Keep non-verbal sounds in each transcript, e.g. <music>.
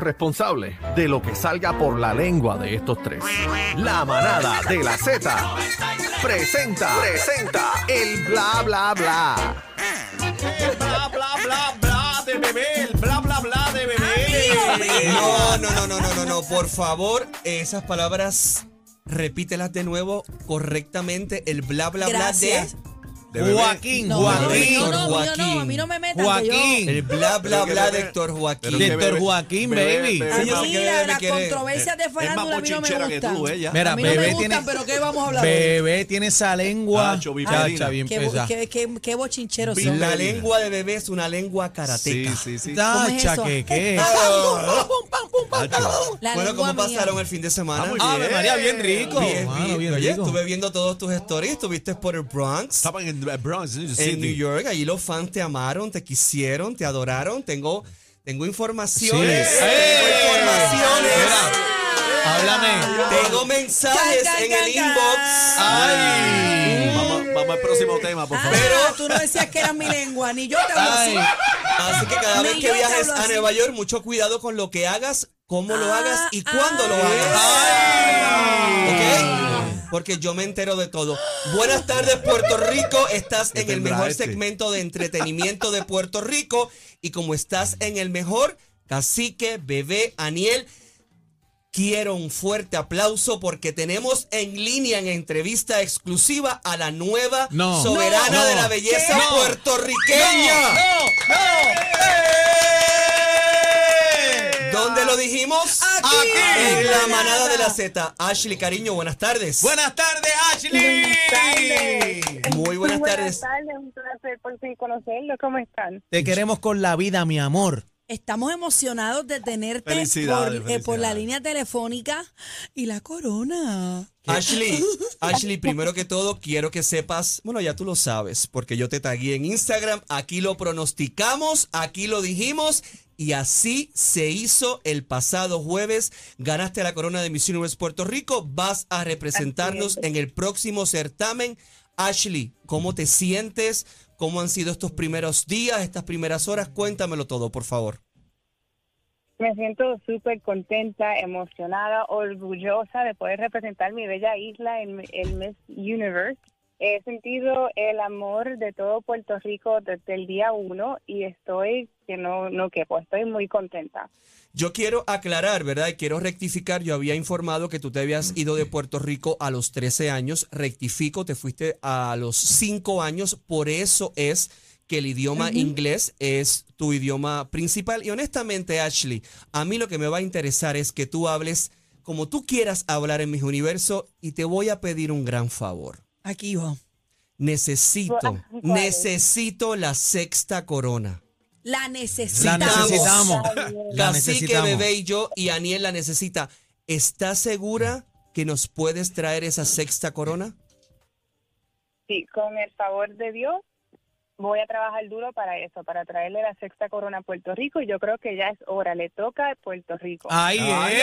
responsable de lo que salga por la lengua de estos tres. La manada de la Z presenta, presenta el bla bla bla. El bla bla bla bla de bebé, el bla bla bla de bebé. No, no, no, no, no, no, no. Por favor, esas palabras repítelas de nuevo correctamente. El bla bla bla Gracias. de De. Joaquín, No, Joaquín, no, no, no, Joaquín. no, a mí no me metan. que yo- Joaquín. El bla bla bla de Héctor Joaquín. pero que Héctor bebé- Joaquín, bebé- baby. bebé- A mí Señor, ¿qué la- bebé las quiere? controversias de farándula a mí no me que gustan. tú, ella. Mira, a mí no me bebé gustan, tiene- pero ¿qué vamos a hablar? Bebé tiene esa lengua. Bifelina. Chacha, bien ¿Qué, pesada. qué, qué, qué bochincheros Vi- son? La lengua de bebé es una lengua karateca. Sí, sí, sí. ¿Cómo es Chacha, eso? ¿qué, qué? La bueno, ¿cómo pasaron el fin de semana? Ah. María, bien rico. Bien, bien. Oye, rico. estuve viendo todos tus stories, estuviste por el Bronx. Estaban en el Bronx, New en City. New York, allí los fans te amaron, te quisieron, te adoraron. Tengo, tengo informaciones. Sí. Tengo ¡Eh! informaciones. Mira, háblame. Tengo mensajes Can, can, en el can, inbox. Ay. Vamos, vamos al próximo tema, por Ah, favor. Pero- tú no decías que era mi lengua, ni yo te hablo Ay. así. Así que cada Ni vez que viajes a. Nueva York, mucho cuidado con lo que hagas, cómo lo Ah, hagas y cuándo lo ah. hagas. ¿Ok? Porque yo me entero de todo. Buenas tardes, Puerto Rico. Estás ¿Qué en el mejor este? segmento de entretenimiento de Puerto Rico. Y como estás en el mejor, cacique, bebé, Aniel. Quiero un fuerte aplauso porque tenemos en línea en entrevista exclusiva a la nueva No. soberana No. de la belleza No. puertorriqueña. ¡Eh! ¿Dónde lo dijimos? Aquí. En la manada de la Z. Ashley, cariño, buenas tardes. Buenas tardes, Ashley. Muy buenas tardes. Buenas tardes, un placer por fin conocerlo. ¿Cómo están? Te queremos con la vida, mi amor. Estamos emocionados de tenerte por, Felicidades, eh, por la línea telefónica y la corona. Ashley, Ashley, primero que todo, quiero que sepas, bueno, ya tú lo sabes, porque yo te tagué en Instagram, aquí lo pronosticamos, aquí lo dijimos, y así se hizo el pasado jueves. Ganaste la corona de Miss Universe Puerto Rico, vas a representarnos en el próximo certamen. Ashley, ¿cómo te sientes? ¿Cómo han sido estos primeros días, estas primeras horas? Cuéntamelo todo, por favor. Me siento súper contenta, emocionada, orgullosa de poder representar mi bella isla en el Miss Universe. He sentido el amor de todo Puerto Rico desde el día uno y estoy que no, no quepo, estoy muy contenta. Yo quiero aclarar, ¿verdad? Y quiero rectificar. Yo había informado que tú te habías ido de Puerto Rico a los 13 años. Rectifico, te fuiste a los 5 años. Por eso es que el idioma inglés es tu idioma principal. Y honestamente, Ashley, a mí lo que me va a interesar es que tú hables como tú quieras hablar en mis universo y te voy a pedir un gran favor. Aquí va. Necesito, necesito la sexta corona. La La necesitamos. necesitamos. La Cacique, necesitamos. bebé y yo y Aniel la necesita. ¿Estás segura que nos puedes traer esa sexta corona? Sí, con el favor de Dios voy a trabajar duro para eso, para traerle la sexta corona a Puerto Rico y yo creo que ya es hora, le toca a Puerto Rico. Ahí es, ahí es.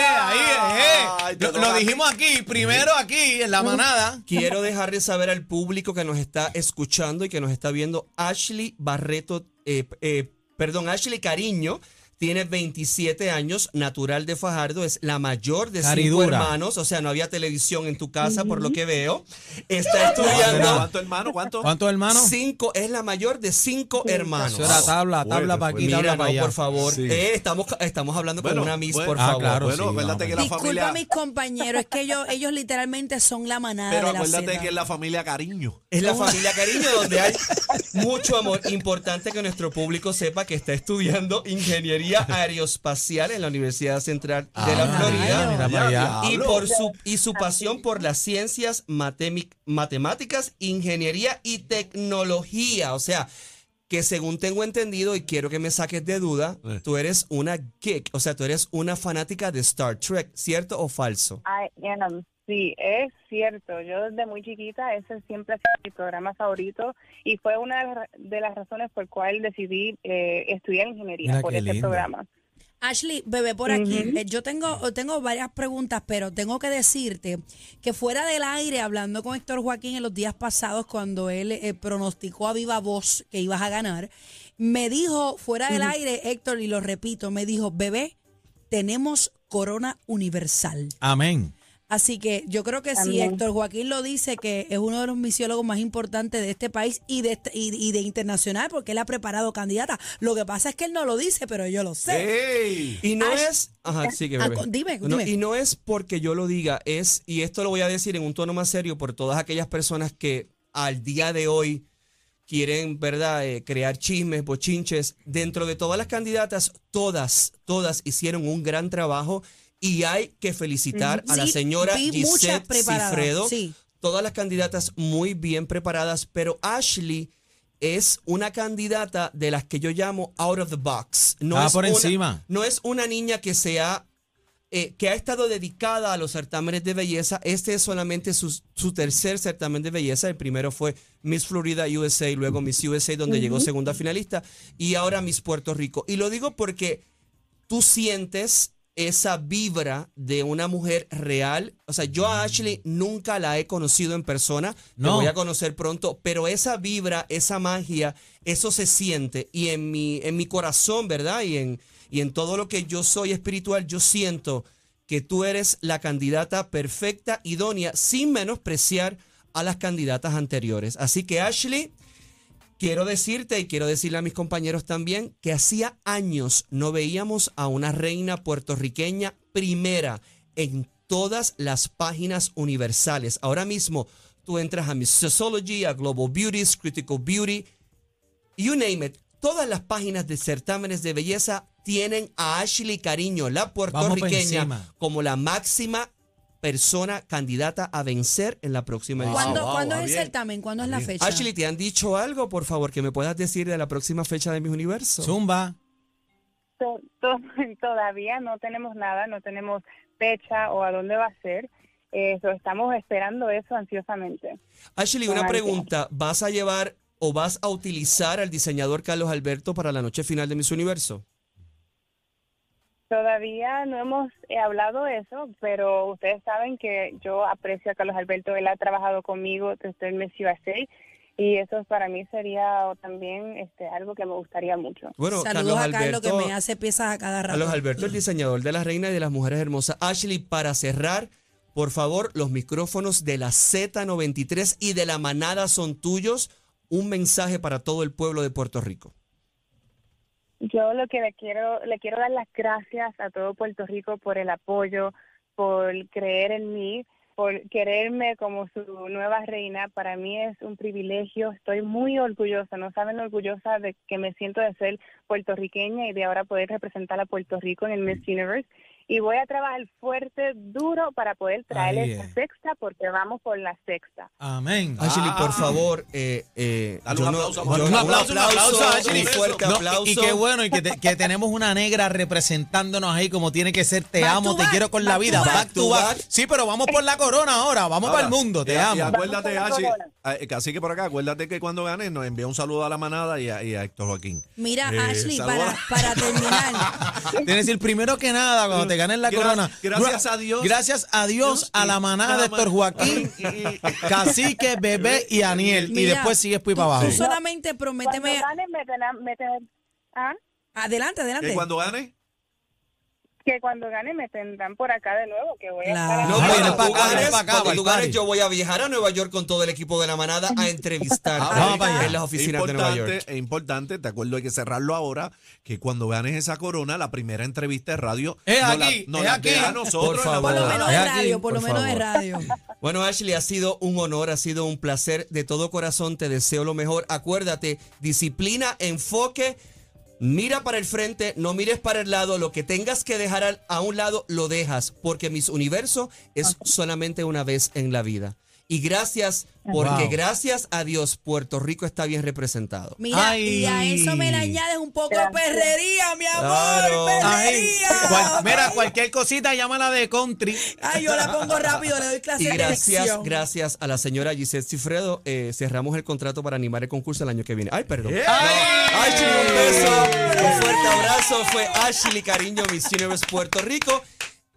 ay, eh. Lo, dijimos aquí, primero aquí, en la manada. Quiero dejarle saber al público que nos está escuchando y que nos está viendo Ashley Barreto, eh, eh, perdón, Ashley Cariño. Tiene 27 años, natural de Fajardo, es la mayor de cinco hermanos, o sea, no había televisión en tu casa, por lo que veo. Está ¿Cuánto, estudiando ¿Cuánto, hermano? ¿Cuánto? ¿Cuántos hermanos? cinco, es la mayor de cinco hermanos. Eso era tabla, tabla Fuerte, para aquí, tabla para allá. por favor. Sí. Eh, estamos, estamos hablando con una Miss, bueno, por Ah, favor. claro. Bueno, sí, acuérdate que la Disculpa familia... a mis compañeros, es que ellos, ellos literalmente son la manada Pero de acuérdate que es la familia cariño. Es la familia Cariño, donde hay <laughs> mucho amor. Importante que nuestro público sepa que está estudiando ingeniería aeroespacial en la Universidad Central de la Ah, Florida. mira. Y por su y su pasión por las ciencias matemáticas, ingeniería y tecnología. O sea, que según tengo entendido, y quiero que me saques de duda, Eh. tú eres una geek, o sea, tú eres una fanática de Star Trek, ¿cierto o falso? I am. Sí, es cierto. Yo desde muy chiquita, ese siempre ha sido mi programa favorito y fue una de las- de las razones por cual decidí eh, estudiar ingeniería Mira por ese lindo. programa. Ashley, bebé, por aquí. eh, yo tengo, tengo varias preguntas, pero tengo que decirte que fuera del aire, hablando con Héctor Joaquín en los días pasados, cuando él eh, pronosticó a viva voz que ibas a ganar, me dijo fuera del aire, Héctor, y lo repito, me dijo, bebé, tenemos corona universal. Amén. Así que yo creo que sí, Amén. Héctor Joaquín lo dice, que es uno de los misiólogos más importantes de este país y de, este- y, y de internacional, porque él ha preparado candidata. Lo que pasa es que él no lo dice, pero yo lo sé. ¡Ey! Y no es. Ajá, Ah, bebé. con- dime, No, dime. y no es porque yo lo diga, es, y esto lo voy a decir en un tono más serio por todas aquellas personas que al día de hoy quieren, ¿verdad?, Eh, crear chismes, bochinches. Dentro de todas las candidatas, todas, todas hicieron un gran trabajo y hay que felicitar a la señora Gisette Cifredo. sí. Todas las candidatas muy bien preparadas, pero Ashley es una candidata de las que yo llamo out of the box. No Ah, es por una- encima. no es una niña que se ha, eh, que ha estado dedicada a los certámenes de belleza. Este es solamente su, su tercer certamen de belleza. El primero fue Miss Florida USA y luego Miss USA, donde llegó segunda finalista, y ahora Miss Puerto Rico. Y lo digo porque tú sientes esa vibra de una mujer real. O sea, yo a Ashley nunca la he conocido en persona. La No. voy a conocer pronto, pero esa vibra, esa magia, eso se siente. Y en mi, en mi corazón, ¿verdad? Y en, y en todo lo que yo soy espiritual, yo siento que tú eres la candidata perfecta, idónea, sin menospreciar a las candidatas anteriores. Así que Ashley, quiero decirte y quiero decirle a mis compañeros también que hacía años no veíamos a una reina puertorriqueña primera en todas las páginas universales. Ahora mismo tú entras a Miss Sociology, a Global Beauties, Critical Beauty, you name it. Todas las páginas de certámenes de belleza tienen a Ashley Cariño, la puertorriqueña, como la máxima persona candidata a vencer en la próxima edición. ¿Cuándo, wow, ¿cuándo va es el certamen? ¿Cuándo es la fecha? Ashley, ¿te han dicho algo, por favor, que me puedas decir de la próxima fecha de mis universos? Zumba. To- to- <laughs> todavía no tenemos nada, no tenemos fecha o a dónde va a ser. Eso, estamos esperando eso ansiosamente. Ashley, una pregunta. ¿Vas a llevar o vas a utilizar al diseñador Carlos Alberto para la noche final de Miss Universo? Todavía no hemos eh, hablado eso, pero ustedes saben que yo aprecio a Carlos Alberto, él ha trabajado conmigo desde el Miss USA y eso para mí sería también este, algo que me gustaría mucho. Bueno, Saludos Carlos a Carlos Alberto, que me hace piezas a cada rato. Carlos Alberto, el diseñador de la reina y de las mujeres hermosas. Ashley, para cerrar, por favor, los micrófonos de la Z93 y de la manada son tuyos. Un mensaje para todo el pueblo de Puerto Rico. Yo lo que le quiero, le quiero dar las gracias a todo Puerto Rico por el apoyo, por creer en mí, por quererme como su nueva reina. Para mí es un privilegio, estoy muy orgullosa, no saben lo orgullosa de que me siento de ser puertorriqueña y de ahora poder representar a Puerto Rico en el Miss Universe. Y voy a trabajar fuerte, duro para poder traer Ahí esa es. sexta porque vamos por la sexta. Amén. Ashley, por Ah. favor, eh, eh, Dale yo un no- aplauso, yo-. Un aplauso, un aplauso, Ashley. un fuerte No, aplauso. y, y qué bueno, y que, te- que tenemos una negra representándonos ahí como tiene que ser. Te Back amo, te back, quiero con la vida. back. Back to Back. Sí, pero vamos por la corona ahora. Vamos Ahora, para el mundo. Te y- amo. Y acuérdate, Ashley, la eh, casi que por acá, acuérdate que cuando ganes nos envía un saludo a la manada y a, y a Héctor Joaquín. Mira, Eh, Ashley, para, para terminar, <laughs> Tienes que decir, primero que nada, cuando te ganes la Gra- corona. gracias a Dios. Gracias a Dios, a la manada de Héctor Joaquín, <laughs> Cacique, Bebé y Aniel. y después sigues pues para abajo. tú solamente Cuando prométeme. ganen, me ¿ah? Adelante, adelante. Cuando gane, que cuando gane me tendrán por acá de nuevo, que voy a Claro. estar No, aquí. cuando viene pa' tú acá, ganes, viene pa' acá, cuando pa'l tú ganes, party. yo voy a viajar a Nueva York con todo el equipo de la manada a <laughs> entrevistar Ah, vamos para allá. en las oficinas de Nueva York. Es importante, te acuerdo, hay que cerrarlo ahora, que cuando ganes esa corona, la primera entrevista de radio, Es no aquí, la, no es la aquí. deja a nosotros. Por favor. Por lo menos Es de radio, por lo por menos de radio. <laughs> Bueno, Ashley, ha sido un honor, ha sido un placer. De todo corazón te deseo lo mejor. Acuérdate, disciplina, enfoque. Mira para el frente, no mires para el lado. Lo que tengas que dejar a un lado, lo dejas. Porque mis universo es solamente una vez en la vida. Y gracias, porque Wow. gracias a Dios, Puerto Rico está bien representado. Mira, Ay. y a eso me le añades un poco de perrería, mi amor. Claro. Ay, Perrería. cual- mira, cualquier cosita, llámala de country. Ay, yo la pongo rápido, le doy clase Y de gracias, elección. gracias a la señora Gisette Cifredo, eh, cerramos el contrato para animar el concurso el año que viene. Ay, perdón. No. Ashley, un beso. Un fuerte abrazo. Fue Ashley Cariño, Miss Universe Puerto Rico.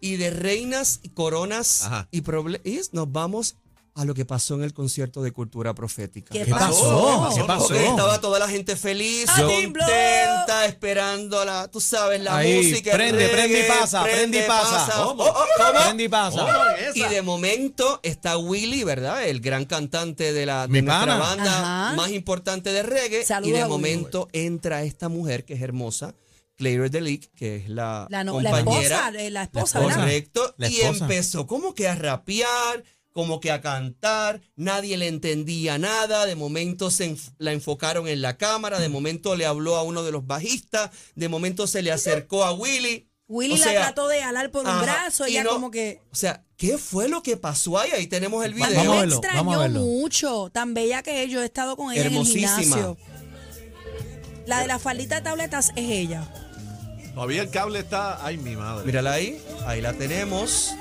Y de reinas y coronas Ajá. y problemas, nos vamos a lo que pasó en el concierto de Cultura Profética. ¿Qué ¿Qué pasó? pasó? ¿Qué pasó? Porque estaba toda la gente feliz, Yo- contenta, esperando la, tú sabes, la Ahí, música. prende, prende y reggae, pasa, prende y pasa. ¿Cómo? Oh, Prende y pasa. Y de momento está Willy, ¿verdad? El gran cantante de, la, de nuestra banda Ajá. más importante de reggae. Saludos y de momento entra esta mujer que es hermosa, Claire Delic, que es la, La, no- la compañera. esposa, eh, la esposa, La ¿verdad? Correcto. La y esposa. empezó como que a rapear, como que a cantar. Nadie le entendía nada. De momento se enf- la enfocaron en la cámara. De momento le habló a uno de los bajistas. De momento se le acercó a Willy. Willy O la trató de alar por un ajá, brazo, y ella no- como que... O sea, ¿qué fue lo que pasó ahí? Ahí tenemos el video. Vamos a me extrañó vamos a verlo. mucho, tan bella que es, yo he estado con ella Hermosísima. en el gimnasio. La de la faldita de tabletas es ella. Todavía el cable está. Ay, mi madre. Mírala ahí, ahí la tenemos.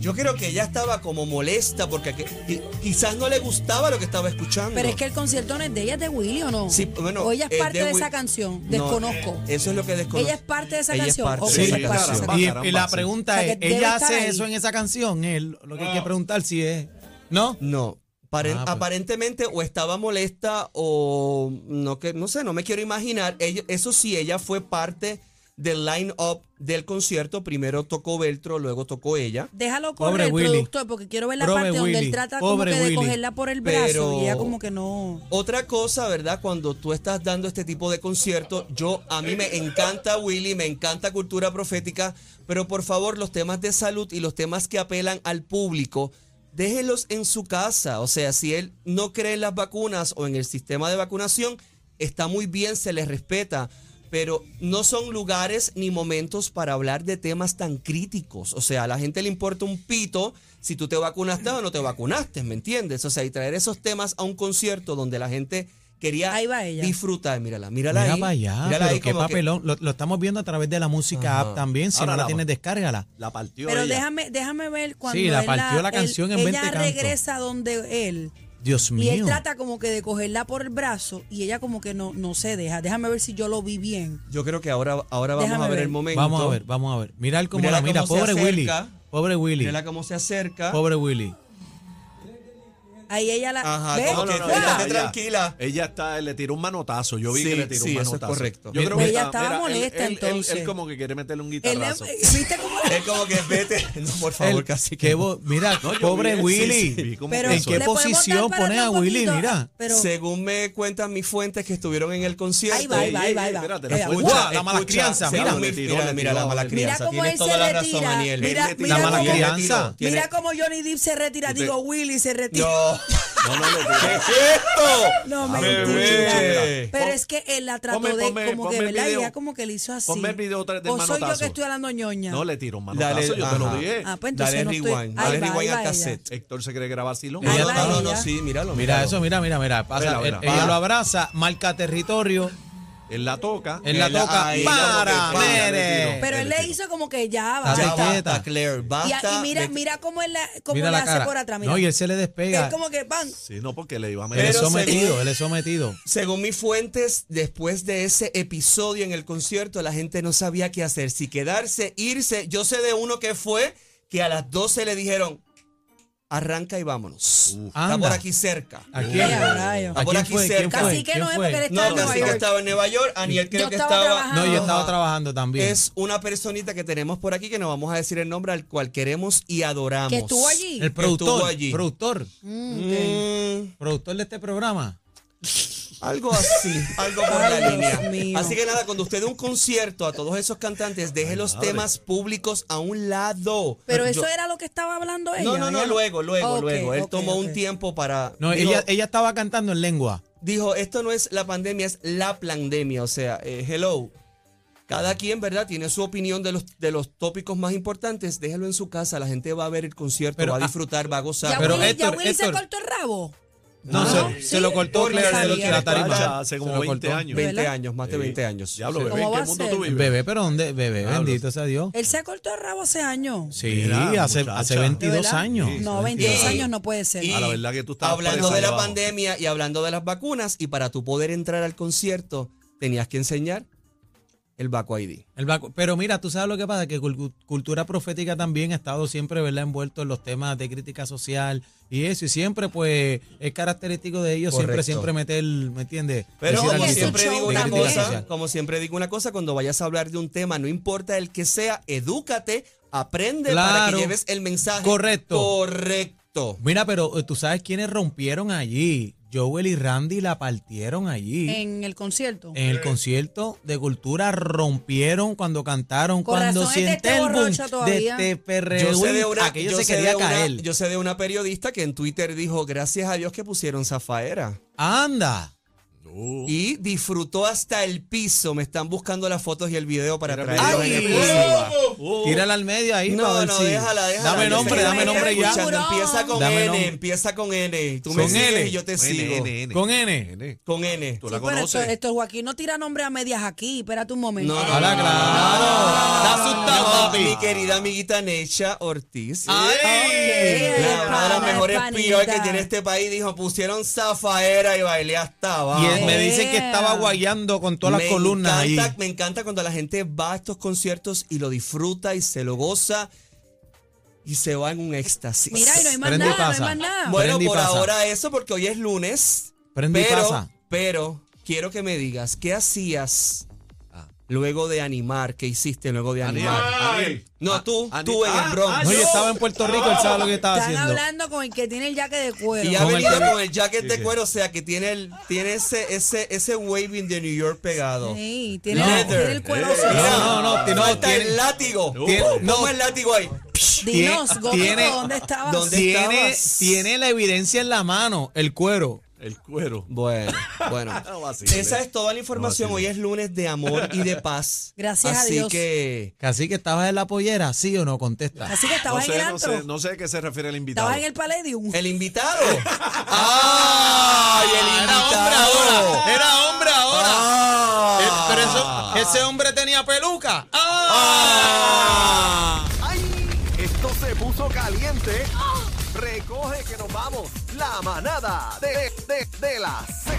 Yo creo que ella estaba como molesta porque que- qui- quizás no le gustaba lo que estaba escuchando. Pero es que el concierto no es de ella, es de Willy o no? Sí, bueno, o ella es es parte de esa canción, No, desconozco. eso es lo que desconozco. Ella es parte de esa Ella es canción. parte Sí, es parte de esa canción. caramba, y, caramba, y la sí. pregunta O sea, es, ¿ella hace ahí. eso en esa canción? Es lo que hay que preguntar si es... ¿No? No. paren- Ah, pues. Aparentemente o estaba molesta o no que no sé, no me quiero imaginar. Ella- eso sí, ella fue parte del line-up del concierto. Primero tocó Beltro, luego tocó ella. Déjalo Pobre correr el Willy. productor porque quiero ver la Pobre parte donde él trata Pobre como que de Willy. cogerla por el brazo Pero- y ella como que no. Otra cosa, ¿verdad? Cuando tú estás dando este tipo de conciertos, yo a mí me encanta Willy, me encanta cultura profética, pero por favor los temas de salud y los temas que apelan al público, déjelos en su casa. O sea, si él no cree en las vacunas o en el sistema de vacunación, está muy bien, se le respeta. Pero no son lugares ni momentos para hablar de temas tan críticos. O sea, a la gente le importa un pito si tú te vacunaste o no te vacunaste, ¿me entiendes? O sea, y traer esos temas a un concierto donde la gente quería Ahí va ella. disfrutar. Mírala, mírala Mira ahí. para allá, mírala pero ahí qué que- papelón. Lo, lo estamos viendo a través de la música Ajá. app también. Si Ahora no la la- tienes, descárgala. La partió Pero ella. déjame, déjame ver cuando Sí, la él partió la él- canción en 20 ella cantos. regresa donde él Dios y mío. él trata como que de cogerla por el brazo y ella como que no, no se deja. Déjame ver si yo lo vi bien. Yo creo que ahora, ahora vamos Déjame a ver, ver. el momento. Vamos a ver, vamos a ver. Mira él cómo Mírala la mira. cómo se Pobre Willy. acerca. Pobre Willy. Mírala cómo se acerca. Pobre Willy. Ahí ella la Ajá, que no, quédate ella- tranquila. Ella está, le tiró un manotazo. Yo vi Sí, que le tiró sí, un eso es manotazo. correcto. Yo creo Ella que estaba mira, él- molesta, él, él- entonces. Él, como que quiere meterle un Él- guitarrazo. <laughs> ¿Viste cómo? Es como que vete. <laughs> No, por favor, Él- casi que. mira, <laughs> No, pobre vi- Willy. sí, sí, vi como Pero que ¿En qué posición atrás a Willy? Mira. Pero Según me cuentan mis fuentes que estuvieron en el concierto. ahí va, ahí va, ahí va. Espérate, la mala crianza, mira. mira, la mala tiró. Mira crianza. cómo él toda se la razón, retira. Aniel. Mira, Él. La cómo- mala crianza. Mira cómo Johnny Depp se retira. Digo, Willy se retira. No. No, no. ¿Qué es esto? No, A mentira. bebé. Pero es que él la trató ponme- de ponme- como que, ponme el ¿verdad? Y video. ella como que le hizo así. Ponme el video otra vez del O soy yo manotazo. que estoy hablando ñoña. No, le tiró un manotazo, Dale, yo te ajá. lo dije. Ah, pues Dale entonces no rewind, estoy... dale Ahí va, rewind ahí al va ella. cassette. Héctor se cree que era vacilón. Ahí No, va no, no, no, ella. sí, míralo. Mira míralo. eso, mira, mira, mira. Pasa, Mira, mira. él- ella lo abraza, marca territorio, Él la toca. él la Él- toca. ahí, para. Pero él le hizo como que ya va. Ya quieta. basta, Claire, Y, basta. y mira, de- mira cómo él, la, cómo Mira la hace cara. por atrás. Mira. No, y él se le despega. Él como que van. Sí, no, porque le iba a Él meter. es Pero sometido, según- él es sometido. Según mis fuentes, después de ese episodio en el concierto, la gente no sabía qué hacer, si quedarse, irse. Yo sé de uno que fue que a las 12 le dijeron, arranca y vámonos. Está Anda. por aquí cerca. ¿A quién? Vaya, rayo. ¿A Por aquí cerca. Casi que ¿Quién no es porque él está No, en Nueva casi que York. estaba en Nueva York, Aniel creo Yo que estaba. No, yo estaba trabajando también. Es una personita que tenemos por aquí que no vamos a decir el nombre al cual queremos y adoramos. Que estuvo allí. el productor, estuvo allí. productor, Mm. Mm, productor de este programa. <laughs> Algo así, algo por Ay, la línea. mío. Así que nada, cuando usted dé un concierto a todos esos cantantes, deje los madre. temas públicos a un lado. Pero Yo- eso era lo que estaba hablando ella. No, no, no, luego, luego, luego. Él tomó un tiempo para. No, dijo, ella, ella estaba cantando en lengua. dijo, esto no es la pandemia, es la pandemia. O sea, eh, hello. Cada quien, ¿verdad? Tiene su opinión de los, de los tópicos más importantes. Déjelo en su casa. La gente va a ver el concierto, Pero, va a ah, disfrutar, va a gozar. Ya Pero Willy, ya Héctor, Willy se cortó el rabo. No, No, se, lo cortó Claire de la tarima. Ya hace como Se lo 20 cortó. años. 20 ¿verdad? años, más de 20 años. Bebé, ¿Cómo ¿en va qué a mundo tú vives? Bebé, pero ¿dónde? Bebé, bendito sea Dios. Él se cortó el rabo hace años. Sí, Mira, hace, hace ¿De 22 verdad? años. Sí. No, 22 Y- años no puede ser. A la verdad que tú estabas Hablando de la pandemia y hablando de las vacunas, y para tú poder entrar al concierto, tenías que enseñar el Baco ID. El vacu- Pero mira, tú sabes lo que pasa, que cul- cultura profética también ha estado siempre, ¿verdad?, envuelto en los temas de crítica social y eso, y siempre, pues, es característico de ellos, siempre, Correcto. siempre meter, ¿me entiendes? Pero como siempre digo una cosa, como siempre digo una cosa, cuando vayas a hablar de un tema, no importa el que sea, edúcate, aprende para que lleves el mensaje Correcto. correcto. Mira, pero eh, tú sabes quiénes rompieron allí. Joel y Randy la partieron allí. En el concierto. En el concierto de cultura rompieron cuando cantaron, cuando este siente está el boom todavía. de este Yo perreo, sé de una, aquello yo se sé quería de una- caer. yo sé de una periodista que en Twitter dijo, gracias a Dios que pusieron Zafaera. Anda. Y disfrutó hasta el piso. Me están buscando las fotos y el video para traerlo en exclusiva. Tírala al medio ahí No, no, si- déjala, déjala. Dame nombre, dame me nombre ya. Empieza con Dame N, nombre. empieza con N. Tú me Con sigues N. y yo te sigo. N, N, Con N. N. Con N. Tú Sí, la pero esto, conoces. esto Joaquín no tira nombre a medias aquí. Espérate un momento. No, no, claro. Está asustado. Mi querida amiguita Necha Ortiz. Ay. Una de las mejores pibas que tiene este país dijo, pusieron zafaera y bailé hasta abajo. Él me dice que estaba guayando con todas las me columnas ahí. encanta, Me encanta cuando la gente va a estos conciertos y lo disfruta y se lo goza y se va en un éxtasis. Mira, y no hay más Prende y nada, no hay pasa. más nada. Bueno, Prende por pasa. ahora eso, porque hoy es lunes. Prende y pero, pasa. pero quiero que me digas, ¿qué hacías. Luego de animar? ¿Qué hiciste luego de animar? Aniel. No, Ah, tú, Aniel. tú en el Ah, Bronx. ah, No, yo estaba en Puerto Rico, él sabe lo que estaba Están haciendo. hablando con el que tiene el jacket de cuero. Y ha el venido con el jacket de cuero, o sea que tiene el, tiene ese, ese, ese waving de New York pegado. Sí, tiene, No. tiene el cuero. Eh. No, no, no, no, tiene- el látigo. tiene- no, no. el látigo ahí. Dinos, tiene- ¿dónde estabas? ¿Dónde Tiene, estabas? tiene la evidencia en la mano, el cuero. El cuero. Bueno, bueno. <laughs> Esa es toda la información. Hoy es lunes de amor y de paz. <laughs> Gracias a Así Dios. que Casi que estabas en la pollera, ¿sí o no? Contesta. Así que No estabas en el sé, no antro. sé, no sé a qué se refiere el invitado. Estabas en el Palladium. el invitado. <laughs> ¡Ay, el invitado! Era hombre ahora. Ah. Eh, pero eso- ese hombre tenía peluca. ¡Ah! Manada de, de, de la Z.